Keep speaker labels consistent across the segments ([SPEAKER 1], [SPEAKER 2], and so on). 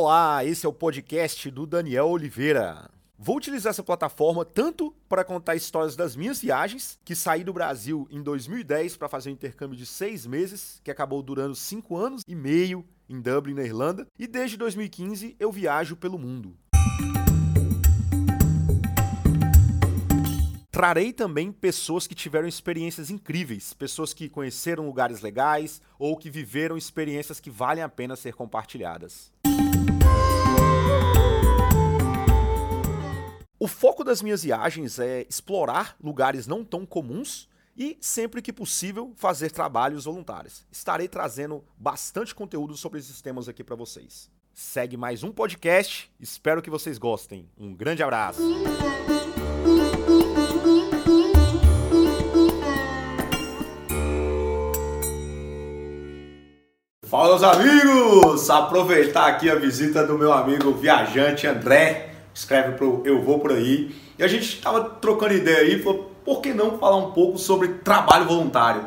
[SPEAKER 1] Olá, esse é o podcast do Daniel Oliveira. Vou utilizar essa plataforma tanto para contar histórias das minhas viagens, que saí do Brasil em 2010 para fazer um intercâmbio de seis meses, que acabou durando cinco anos e meio em Dublin, na Irlanda, e desde 2015 eu viajo pelo mundo. Trarei também pessoas que tiveram experiências incríveis, pessoas que conheceram lugares legais ou que viveram experiências que valem a pena ser compartilhadas. O foco das minhas viagens é explorar lugares não tão comuns e, sempre que possível, fazer trabalhos voluntários. Estarei trazendo bastante conteúdo sobre esses temas aqui para vocês. Segue mais um podcast, espero que vocês gostem. Um grande abraço! Fala, meus amigos! Aproveitar aqui a visita do meu amigo viajante André, escreve pro Eu Vou Por Aí. E a gente estava trocando ideia aí, falou, por que não falar um pouco sobre trabalho voluntário?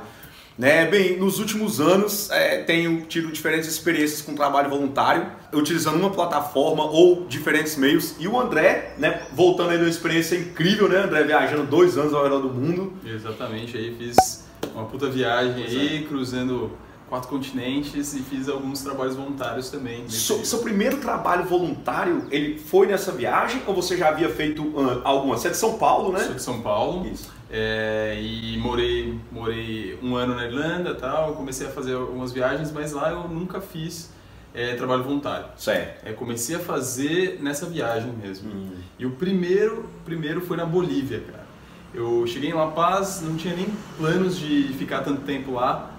[SPEAKER 1] Né? Bem, nos últimos anos é, tenho tido diferentes experiências com trabalho voluntário, utilizando uma plataforma ou diferentes meios. E o André, né, voltando aí de uma experiência incrível, né, André, viajando dois anos ao redor do mundo.
[SPEAKER 2] Exatamente, aí fiz uma puta viagem aí, é. cruzando quatro continentes e fiz alguns trabalhos voluntários também.
[SPEAKER 1] So, seu primeiro trabalho voluntário, ele foi nessa viagem ou você já havia feito uh, alguma? Você é de São Paulo, né?
[SPEAKER 2] Sou de São Paulo. Isso. É, e morei, morei um ano na Irlanda tal, comecei a fazer algumas viagens, mas lá eu nunca fiz é, trabalho voluntário.
[SPEAKER 1] Certo.
[SPEAKER 2] É, comecei a fazer nessa viagem mesmo. Hum. E o primeiro, primeiro foi na Bolívia, cara. Eu cheguei em La Paz, não tinha nem planos de ficar tanto tempo lá,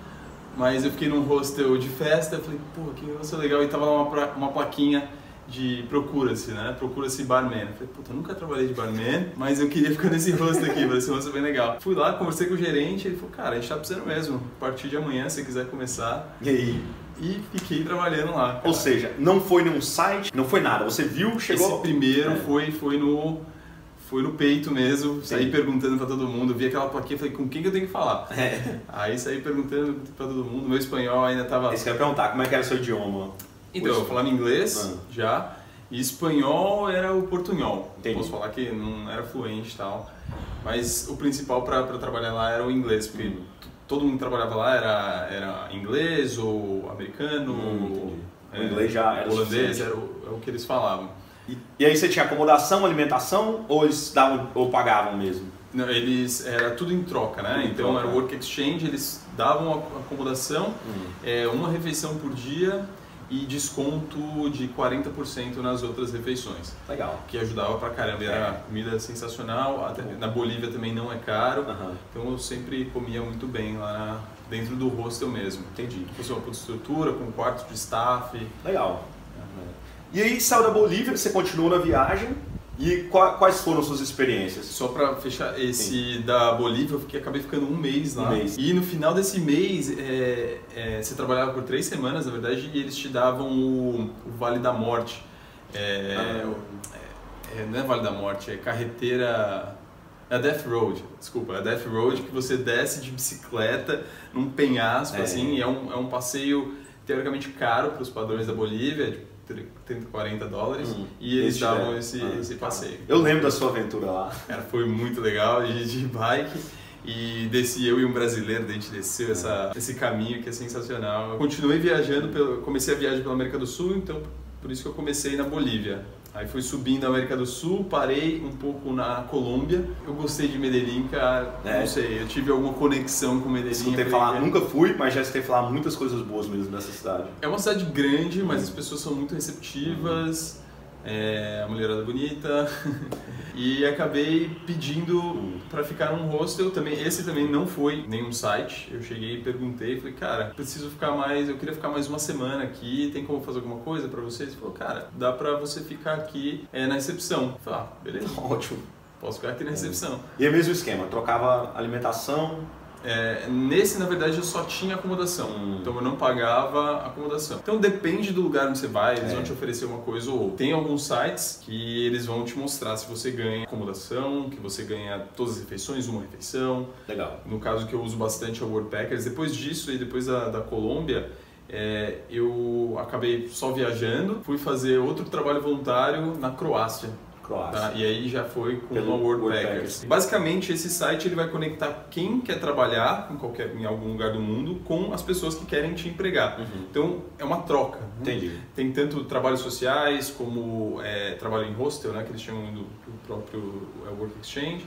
[SPEAKER 2] mas eu fiquei num hostel de festa, eu falei, pô, que negócio legal, e tava lá uma, uma plaquinha de procura-se, né? Procura-se barman. Eu falei, puta, eu nunca trabalhei de barman, mas eu queria ficar nesse hostel aqui, esse hostel bem legal. Fui lá, conversei com o gerente, ele falou, cara, a gente tá precisando mesmo, a partir de amanhã, se quiser começar.
[SPEAKER 1] E aí?
[SPEAKER 2] E fiquei trabalhando lá. Cara.
[SPEAKER 1] Ou seja, não foi num site, não foi nada, você viu, chegou...
[SPEAKER 2] Esse primeiro é. foi, foi no foi no peito mesmo, saí perguntando para todo mundo, vi aquela plaquinha, falei, com quem que eu tenho que falar? É. Aí saí perguntando para todo mundo, meu espanhol ainda tava...
[SPEAKER 1] Esse que eu ia perguntar, como é que era o seu idioma?
[SPEAKER 2] Então, eu falava inglês ah. já, e espanhol era o portunhol. Entendi. Posso falar que não era fluente e tal, mas o principal para trabalhar lá era o inglês, porque hum. todo mundo que trabalhava lá era, era inglês ou americano, hum,
[SPEAKER 1] ou, o inglês já era
[SPEAKER 2] holandês, era o, era é o que eles falavam.
[SPEAKER 1] E, e, aí você tinha acomodação, alimentação ou eles davam ou pagavam mesmo?
[SPEAKER 2] Não, eles era tudo em troca, né? Tudo então troca. era o work exchange, eles davam acomodação, hum. é, uma refeição por dia e desconto de 40% nas outras refeições.
[SPEAKER 1] Legal.
[SPEAKER 2] Que ajudava pra caramba. Era é. comida sensacional. Até, na Bolívia também não é caro. Uhum. Então eu sempre comia muito bem lá na, dentro do hostel mesmo.
[SPEAKER 1] Entendi.
[SPEAKER 2] Fosse uma puta estrutura, com quarto de staff.
[SPEAKER 1] Legal. E aí saiu da Bolívia, você continuou na viagem. E quais foram suas experiências?
[SPEAKER 2] Só para fechar esse Sim. da Bolívia, eu fiquei, acabei ficando um mês lá. Um mês. E no final desse mês, é, é, você trabalhava por três semanas, na verdade, e eles te davam o, o Vale da Morte. É, ah. É, é, não é Vale da Morte, é carreteira. É a Death Road, desculpa, é a Death Road que você desce de bicicleta num penhasco, é. assim, e é um, é um passeio teoricamente caro para os padrões da Bolívia, 30, 40 dólares hum, e eles davam esse, ah, esse passeio.
[SPEAKER 1] Eu lembro da sua aventura lá.
[SPEAKER 2] Cara, foi muito legal de, de bike e desci eu e um brasileiro, a gente desceu essa, esse caminho que é sensacional. Continuei viajando, pelo, comecei a viagem pela América do Sul, então por isso que eu comecei na Bolívia. Aí fui subindo a América do Sul, parei um pouco na Colômbia. Eu gostei de Medellín, cara. É. Não sei, eu tive alguma conexão com Medellín.
[SPEAKER 1] Escutei falar, nunca fui, mas já escutei falar muitas coisas boas mesmo dessa cidade.
[SPEAKER 2] É uma cidade grande, mas as pessoas são muito receptivas é, a mulherada bonita. E acabei pedindo para ficar num hostel. Também esse também não foi nenhum site. Eu cheguei e perguntei falei cara preciso ficar mais eu queria ficar mais uma semana aqui. Tem como fazer alguma coisa para vocês? Ele falou cara dá para você ficar aqui é, na recepção. Eu falei ah beleza.
[SPEAKER 1] Ótimo.
[SPEAKER 2] Posso ficar aqui na recepção.
[SPEAKER 1] E é o mesmo esquema trocava alimentação
[SPEAKER 2] é, nesse, na verdade, eu só tinha acomodação, hum. então eu não pagava acomodação. Então depende do lugar onde você vai, eles é. vão te oferecer uma coisa ou outra. Tem alguns sites que eles vão te mostrar se você ganha acomodação, que você ganha todas as refeições, uma refeição.
[SPEAKER 1] Legal.
[SPEAKER 2] No caso que eu uso bastante é o Worldpackers. Depois disso e depois da, da Colômbia, é, eu acabei só viajando, fui fazer outro trabalho voluntário na Croácia. Croácia. Tá? E aí já foi com Pelo World Packers. Basicamente, esse site ele vai conectar quem quer trabalhar em, qualquer, em algum lugar do mundo com as pessoas que querem te empregar. Uhum. Então, é uma troca. Né?
[SPEAKER 1] Entendi.
[SPEAKER 2] Tem tanto trabalhos sociais como é, trabalho em hostel, né, que eles chamam do, do próprio é, Work Exchange.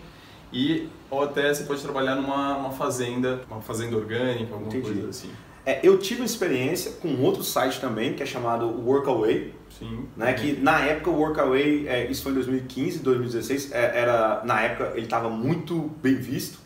[SPEAKER 2] E ou até você pode trabalhar numa uma fazenda, uma fazenda orgânica, alguma Entendi. coisa assim.
[SPEAKER 1] É, eu tive uma experiência com outro site também, que é chamado Workaway.
[SPEAKER 2] Sim.
[SPEAKER 1] Né, que na época o Workaway, é, isso foi em 2015, 2016, é, era, na época ele estava muito bem visto.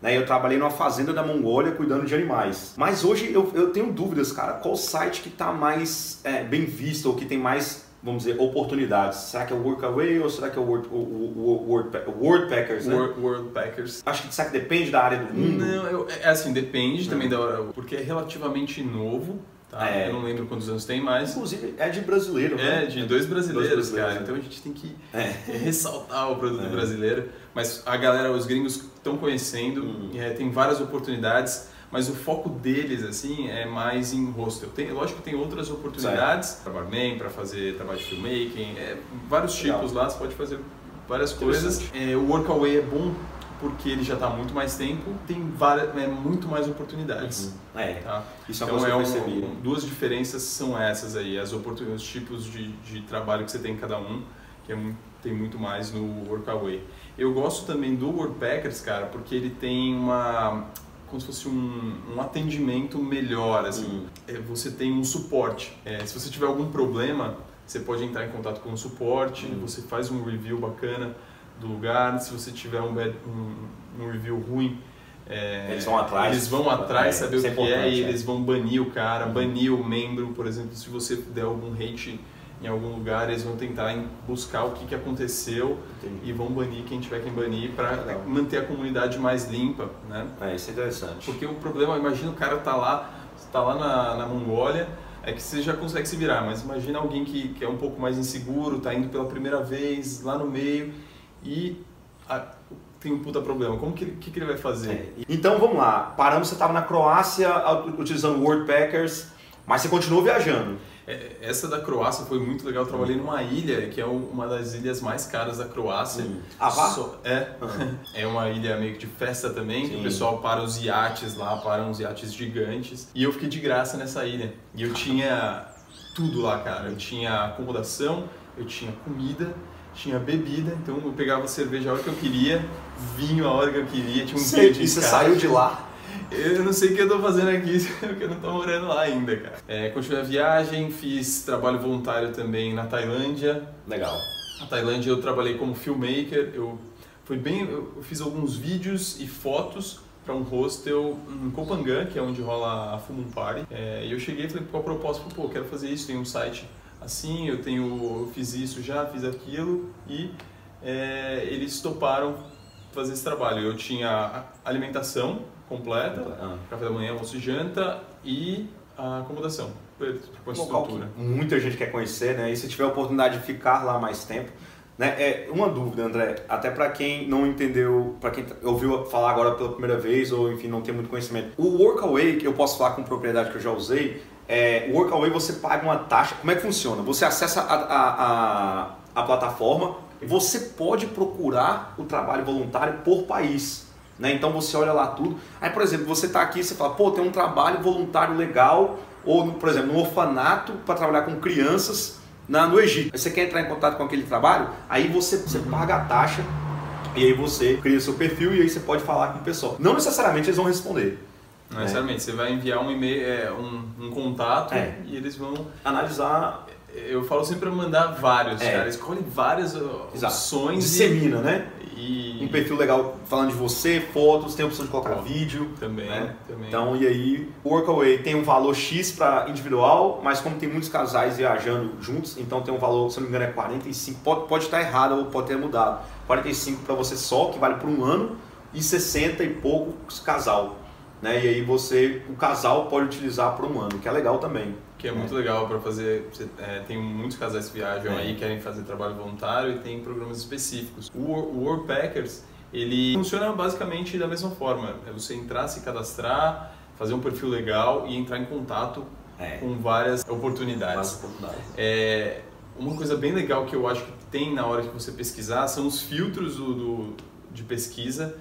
[SPEAKER 1] Né, eu trabalhei numa fazenda da Mongólia cuidando de animais. Mas hoje eu, eu tenho dúvidas, cara. Qual site que está mais é, bem visto ou que tem mais vamos dizer, oportunidades. Será que é o Workaway ou será que é o Word, o, o, Word, Word Packers, né?
[SPEAKER 2] Word Packers.
[SPEAKER 1] Acho que será que depende da área do mundo?
[SPEAKER 2] Não, eu, é assim, depende também da hora, porque é relativamente novo. Tá? É. Eu não lembro quantos anos tem, mas.
[SPEAKER 1] Inclusive é de brasileiro,
[SPEAKER 2] né? É, de dois brasileiros, dois brasileiros cara. Né? Então a gente tem que é. ressaltar o produto é. brasileiro. Mas a galera, os gringos estão conhecendo, hum. é, tem várias oportunidades mas o foco deles assim é mais em hostel. Tem, lógico que tem outras oportunidades para barman, para fazer trabalho de filmmaking, é, vários tipos Legal. lá, você pode fazer várias coisas. É, o Workaway é bom porque ele já está muito mais tempo, tem várias, é, muito mais oportunidades.
[SPEAKER 1] Uhum. É,
[SPEAKER 2] tá?
[SPEAKER 1] isso é então, é um,
[SPEAKER 2] duas diferenças são essas aí, as oportunidades, os tipos de, de trabalho que você tem em cada um, que é, tem muito mais no Workaway. Eu gosto também do Workpackers, cara, porque ele tem uma como se fosse um, um atendimento melhor, assim. Hum. É, você tem um suporte. É, se você tiver algum problema, você pode entrar em contato com o suporte, hum. você faz um review bacana do lugar. Se você tiver um, um, um review ruim,
[SPEAKER 1] é, eles vão atrás,
[SPEAKER 2] eles vão atrás é, saber o é que é e eles vão banir o cara, uhum. banir o membro, por exemplo, se você der algum hate em algum lugar, eles vão tentar buscar o que, que aconteceu Entendi. e vão banir quem tiver que banir para manter a comunidade mais limpa, né?
[SPEAKER 1] É, isso é interessante.
[SPEAKER 2] Porque o problema, imagina o cara tá lá, tá lá na, na Mongólia, é que você já consegue se virar, mas imagina alguém que, que é um pouco mais inseguro, tá indo pela primeira vez lá no meio e a, tem um puta problema. Como que, que, que ele vai fazer? É.
[SPEAKER 1] Então vamos lá, paramos, você estava na Croácia utilizando Packers, mas você continuou viajando.
[SPEAKER 2] É, essa da Croácia foi muito legal. Eu trabalhei numa ilha que é uma das ilhas mais caras da Croácia. Hum.
[SPEAKER 1] So,
[SPEAKER 2] é. Uhum. É uma ilha meio que de festa também, que o pessoal para os iates lá, para uns iates gigantes. E eu fiquei de graça nessa ilha. E eu tinha tudo lá, cara. Eu tinha acomodação, eu tinha comida, tinha bebida, então eu pegava cerveja a hora que eu queria, vinho a hora que eu queria, tinha um
[SPEAKER 1] Sei, E você saiu de lá?
[SPEAKER 2] Eu não sei o que eu tô fazendo aqui, porque eu não tô morando lá ainda, cara. É, continuei a viagem, fiz trabalho voluntário também na Tailândia.
[SPEAKER 1] Legal.
[SPEAKER 2] Na Tailândia eu trabalhei como filmmaker, eu foi bem, eu fiz alguns vídeos e fotos para um hostel em Kopangan, que é onde rola a Fumum Party. É, e eu cheguei e falei, qual a proposta? Pô, quero fazer isso, tem um site assim, eu tenho, eu fiz isso já, fiz aquilo e é, eles toparam fazer esse trabalho. Eu tinha alimentação completa, ah. café da manhã, almoço e janta e a acomodação, com a estrutura.
[SPEAKER 1] muita gente quer conhecer, né? E se tiver a oportunidade de ficar lá mais tempo, né? É uma dúvida, André, até para quem não entendeu, para quem ouviu falar agora pela primeira vez ou enfim não tem muito conhecimento. O Workaway, que eu posso falar com propriedade que eu já usei, é, o Workaway você paga uma taxa. Como é que funciona? Você acessa a, a, a, a plataforma, você pode procurar o trabalho voluntário por país. Né? Então você olha lá tudo. Aí, por exemplo, você está aqui e você fala, pô, tem um trabalho voluntário legal, ou, por exemplo, um orfanato para trabalhar com crianças na, no Egito. Aí você quer entrar em contato com aquele trabalho, aí você, você paga a taxa e aí você cria seu perfil e aí você pode falar com o pessoal. Não necessariamente eles vão responder.
[SPEAKER 2] Não necessariamente, você vai enviar um e-mail, é, um, um contato é. e eles vão
[SPEAKER 1] analisar
[SPEAKER 2] eu falo sempre para mandar vários, é. cara. Escolhe várias opções.
[SPEAKER 1] Dissemina, e... né? E... Um perfil legal falando de você, fotos, tem a opção de colocar vídeo.
[SPEAKER 2] Também,
[SPEAKER 1] né?
[SPEAKER 2] também.
[SPEAKER 1] Então, e aí, o Workaway tem um valor X para individual, mas como tem muitos casais viajando juntos, então tem um valor, se não me engano, é 45. Pode, pode estar errado ou pode ter mudado. 45 para você só, que vale por um ano, e 60 e poucos casal. Né? E aí você, o casal pode utilizar por um ano, que é legal também.
[SPEAKER 2] Que é muito legal para fazer. É, tem muitos casais que viajam é. aí, querem fazer trabalho voluntário e tem programas específicos. O, o Worldpackers, ele funciona basicamente da mesma forma. É você entrar, se cadastrar, fazer um perfil legal e entrar em contato é. com várias oportunidades. Várias oportunidades. É, uma coisa bem legal que eu acho que tem na hora que você pesquisar são os filtros do, do de pesquisa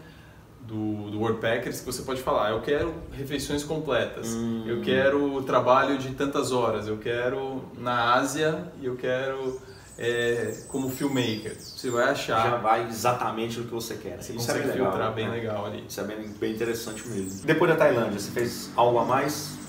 [SPEAKER 2] do, do Worldpackers que você pode falar, eu quero refeições completas, hum. eu quero trabalho de tantas horas, eu quero na Ásia e eu quero é, como filmmaker. Você vai achar.
[SPEAKER 1] Já vai exatamente no que você quer.
[SPEAKER 2] Você Isso consegue é bem filtrar legal, bem né? legal ali.
[SPEAKER 1] Isso é bem, bem interessante mesmo. Depois da Tailândia, você fez algo a mais?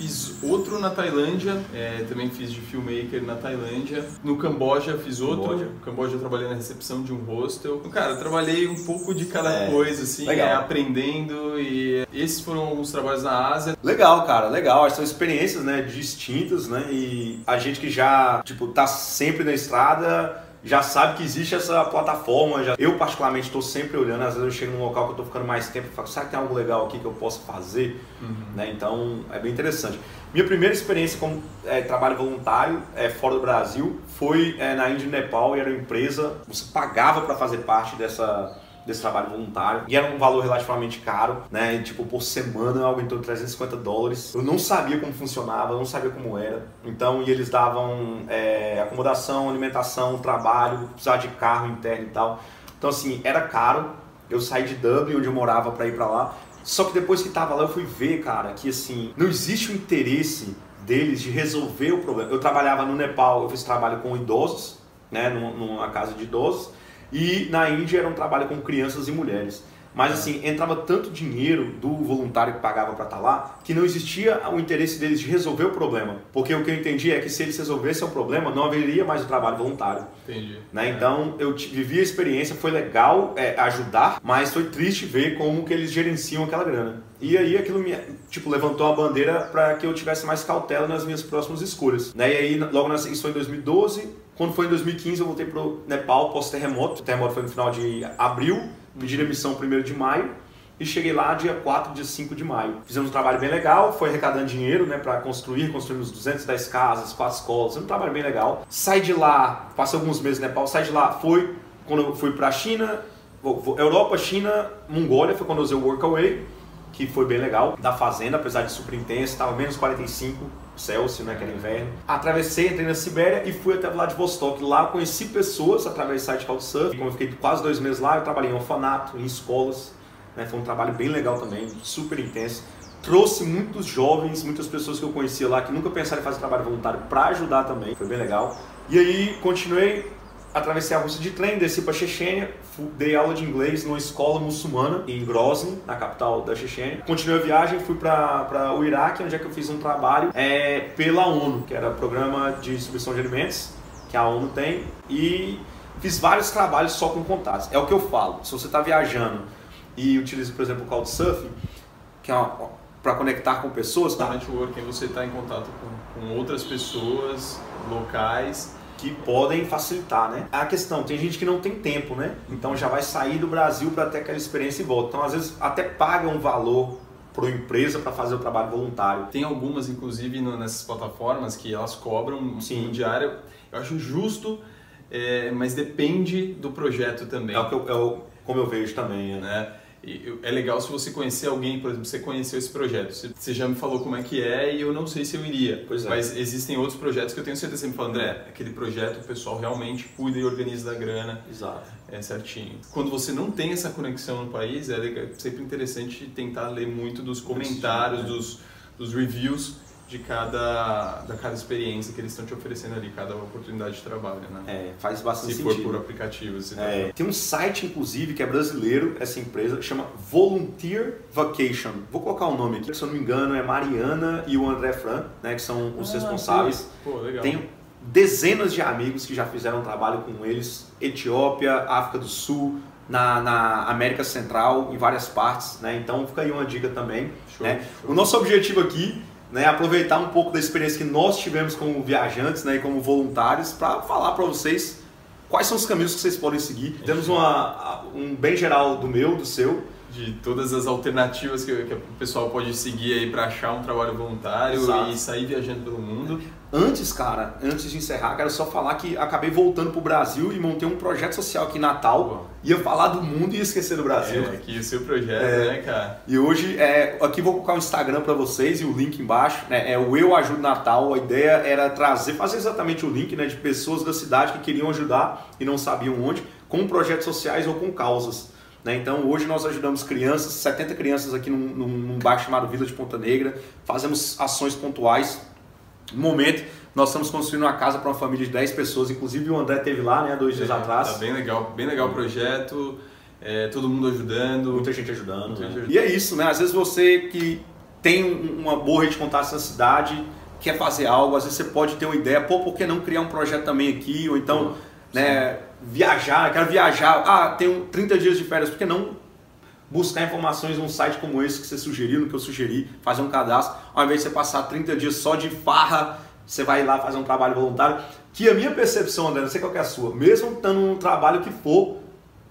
[SPEAKER 2] Fiz outro na Tailândia, é, também fiz de filmmaker na Tailândia. No Camboja fiz outro. Camboja. No Camboja eu trabalhei na recepção de um hostel. Cara, eu trabalhei um pouco de cada é, coisa, assim, é, aprendendo e esses foram alguns trabalhos na Ásia.
[SPEAKER 1] Legal, cara, legal. São experiências, né, distintas, né, e a gente que já, tipo, tá sempre na estrada já sabe que existe essa plataforma. Já... Eu, particularmente, estou sempre olhando. Às vezes eu chego num local que eu estou ficando mais tempo e falo, será que tem algo legal aqui que eu possa fazer? Uhum. Né? Então, é bem interessante. Minha primeira experiência como é, trabalho voluntário é, fora do Brasil foi é, na Índia e Nepal e era uma empresa, você pagava para fazer parte dessa desse trabalho voluntário. E era um valor relativamente caro, né? Tipo, por semana, algo em torno de 350 dólares. Eu não sabia como funcionava, não sabia como era. Então, e eles davam é, acomodação, alimentação, trabalho, precisava de carro interno e tal. Então, assim, era caro. Eu saí de Dublin, onde eu morava, para ir para lá. Só que depois que tava lá, eu fui ver, cara, que assim, não existe o interesse deles de resolver o problema. Eu trabalhava no Nepal, eu fiz trabalho com idosos, né, numa casa de idosos. E na Índia era um trabalho com crianças e mulheres. Mas assim, entrava tanto dinheiro do voluntário que pagava para estar tá lá, que não existia o interesse deles de resolver o problema. Porque o que eu entendi é que se eles resolvessem o problema, não haveria mais o trabalho voluntário.
[SPEAKER 2] Entendi.
[SPEAKER 1] Né? É. Então, eu vivi a experiência, foi legal é, ajudar, mas foi triste ver como que eles gerenciam aquela grana. E aí aquilo me, tipo, levantou a bandeira para que eu tivesse mais cautela nas minhas próximas escolhas. Né? E aí, logo na, isso foi em 2012, quando foi em 2015 eu voltei pro Nepal pós-terremoto. O terremoto foi no final de abril, pedi demissão 1 de maio e cheguei lá dia 4, dia 5 de maio. Fizemos um trabalho bem legal, foi arrecadando dinheiro né, para construir, construímos 210 casas, quatro escolas, um trabalho bem legal. Saí de lá, passei alguns meses no Nepal, saí de lá, foi quando eu fui para a China, Europa, China, Mongólia, foi quando eu usei o Workaway, que foi bem legal, da fazenda, apesar de super intenso, estava menos 45 Celsius, né, que era inverno. Atravessei, entrei na Sibéria e fui até Vladivostok. Lá conheci pessoas através do site Couchsurfing. Como eu fiquei quase dois meses lá, eu trabalhei em orfanato, em escolas. Né, foi um trabalho bem legal também, super intenso. Trouxe muitos jovens, muitas pessoas que eu conhecia lá que nunca pensaram em fazer trabalho voluntário para ajudar também. Foi bem legal. E aí continuei atravessei a Rússia de trem, desci para Chechênia, dei aula de inglês numa escola muçulmana em Grozny, na capital da Chechênia. Continuei a viagem, fui para o Iraque, onde é que eu fiz um trabalho é, pela ONU, que era Programa de Distribuição de Alimentos, que a ONU tem, e fiz vários trabalhos só com contatos. É o que eu falo, se você está viajando e utiliza, por exemplo, o Couchsurfing, que é para conectar com pessoas,
[SPEAKER 2] tá? Networking, você está em contato com, com outras pessoas locais
[SPEAKER 1] que podem facilitar, né? A questão, tem gente que não tem tempo, né? Então já vai sair do Brasil para ter aquela experiência e volta. Então às vezes até paga um valor para a empresa para fazer o trabalho voluntário.
[SPEAKER 2] Tem algumas, inclusive, no, nessas plataformas que elas cobram Sim. um diário. Eu acho justo, é, mas depende do projeto também.
[SPEAKER 1] É o que eu, é o, como eu vejo também,
[SPEAKER 2] né? Né? é legal se você conhecer alguém, por exemplo, você conheceu esse projeto, você já me falou como é que é e eu não sei se eu iria.
[SPEAKER 1] Pois
[SPEAKER 2] é. Mas existem outros projetos que eu tenho certeza, você me fala, André, aquele projeto o pessoal realmente cuida e organiza da grana.
[SPEAKER 1] Exato.
[SPEAKER 2] É certinho. Quando você não tem essa conexão no país, é sempre interessante tentar ler muito dos comentários, dos, dos reviews de cada, da cada experiência que eles estão te oferecendo ali, cada oportunidade de trabalho, né?
[SPEAKER 1] É, faz bastante
[SPEAKER 2] Se
[SPEAKER 1] sentido.
[SPEAKER 2] Se for por aplicativo. Se
[SPEAKER 1] é, tá... Tem um site, inclusive, que é brasileiro, essa empresa, chama Volunteer Vacation. Vou colocar o um nome aqui, se eu não me engano, é Mariana e o André Fran, né, que são os ah, responsáveis.
[SPEAKER 2] Pô, legal.
[SPEAKER 1] Tenho dezenas de amigos que já fizeram trabalho com eles, Etiópia, África do Sul, na, na, América Central, em várias partes, né? Então fica aí uma dica também. Show, né? Show. O nosso objetivo aqui né, aproveitar um pouco da experiência que nós tivemos como viajantes né, e como voluntários para falar para vocês quais são os caminhos que vocês podem seguir. Temos uma, um bem geral do meu, do seu,
[SPEAKER 2] de todas as alternativas que, que o pessoal pode seguir aí para achar um trabalho voluntário Exato. e sair viajando pelo mundo.
[SPEAKER 1] Antes, cara, antes de encerrar, quero só falar que acabei voltando pro Brasil e montei um projeto social aqui em Natal. Ia falar do mundo e esquecer do Brasil.
[SPEAKER 2] É, aqui o seu projeto, é, né, cara?
[SPEAKER 1] E hoje, é, aqui vou colocar o Instagram para vocês e o link embaixo. Né, é o Eu Ajudo Natal. A ideia era trazer, fazer exatamente o link né, de pessoas da cidade que queriam ajudar e não sabiam onde, com projetos sociais ou com causas. Né? Então hoje nós ajudamos crianças, 70 crianças aqui num, num bairro chamado Vila de Ponta Negra, fazemos ações pontuais. No momento, nós estamos construindo uma casa para uma família de 10 pessoas, inclusive o André teve lá, né, dois é, dias atrás.
[SPEAKER 2] Tá bem legal, bem legal o projeto, é, todo mundo ajudando.
[SPEAKER 1] Muita gente ajudando. Muita né? gente ajudando. E é isso, né? Às vezes você que tem uma boa rede de contatos na cidade, quer fazer algo, às vezes você pode ter uma ideia, pô, por que não criar um projeto também aqui? Ou então, né, viajar, quero viajar, ah, tenho 30 dias de férias, por que não buscar informações num site como esse que você sugeriu, no que eu sugeri, fazer um cadastro, ao invés de você passar 30 dias só de farra, você vai lá fazer um trabalho voluntário, que a minha percepção, André, não sei qual é a sua, mesmo estando num trabalho que for,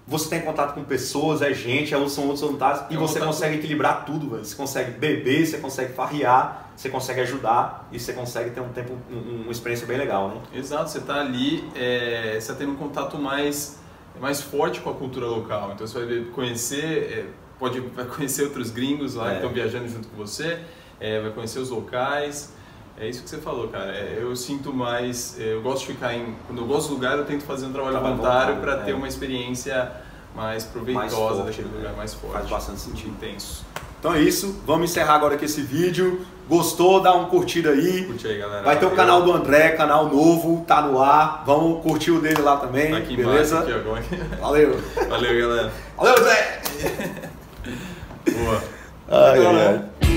[SPEAKER 1] você tem contato com pessoas, é gente, é são outros voluntários, e você consegue equilibrar tudo, velho. Você consegue beber, você consegue farrear, você consegue ajudar e você consegue ter um tempo, uma experiência bem legal, né?
[SPEAKER 2] Exato, você está ali, é, você está tendo um contato mais, mais forte com a cultura local. Então você vai conhecer, é, pode vai conhecer outros gringos lá é. que estão viajando junto com você, é, vai conhecer os locais. É isso que você falou, cara. É, eu sinto mais. É, eu gosto de ficar em. Quando eu gosto do lugar, eu tento fazer um trabalho, voluntário para ter uma experiência mais proveitosa mais daquele lugar, mais forte.
[SPEAKER 1] Faz bastante sentido. Intenso. Então é isso. Vamos encerrar agora com esse vídeo. Gostou? Dá um curtida aí.
[SPEAKER 2] Curte aí, galera.
[SPEAKER 1] Vai ter o canal do André, canal novo, tá no ar. Vamos curtir o dele lá também. Tá aqui beleza? Embaixo, aqui agora. Valeu.
[SPEAKER 2] Valeu, galera.
[SPEAKER 1] Valeu, André.
[SPEAKER 2] Boa.
[SPEAKER 1] Ai, ai.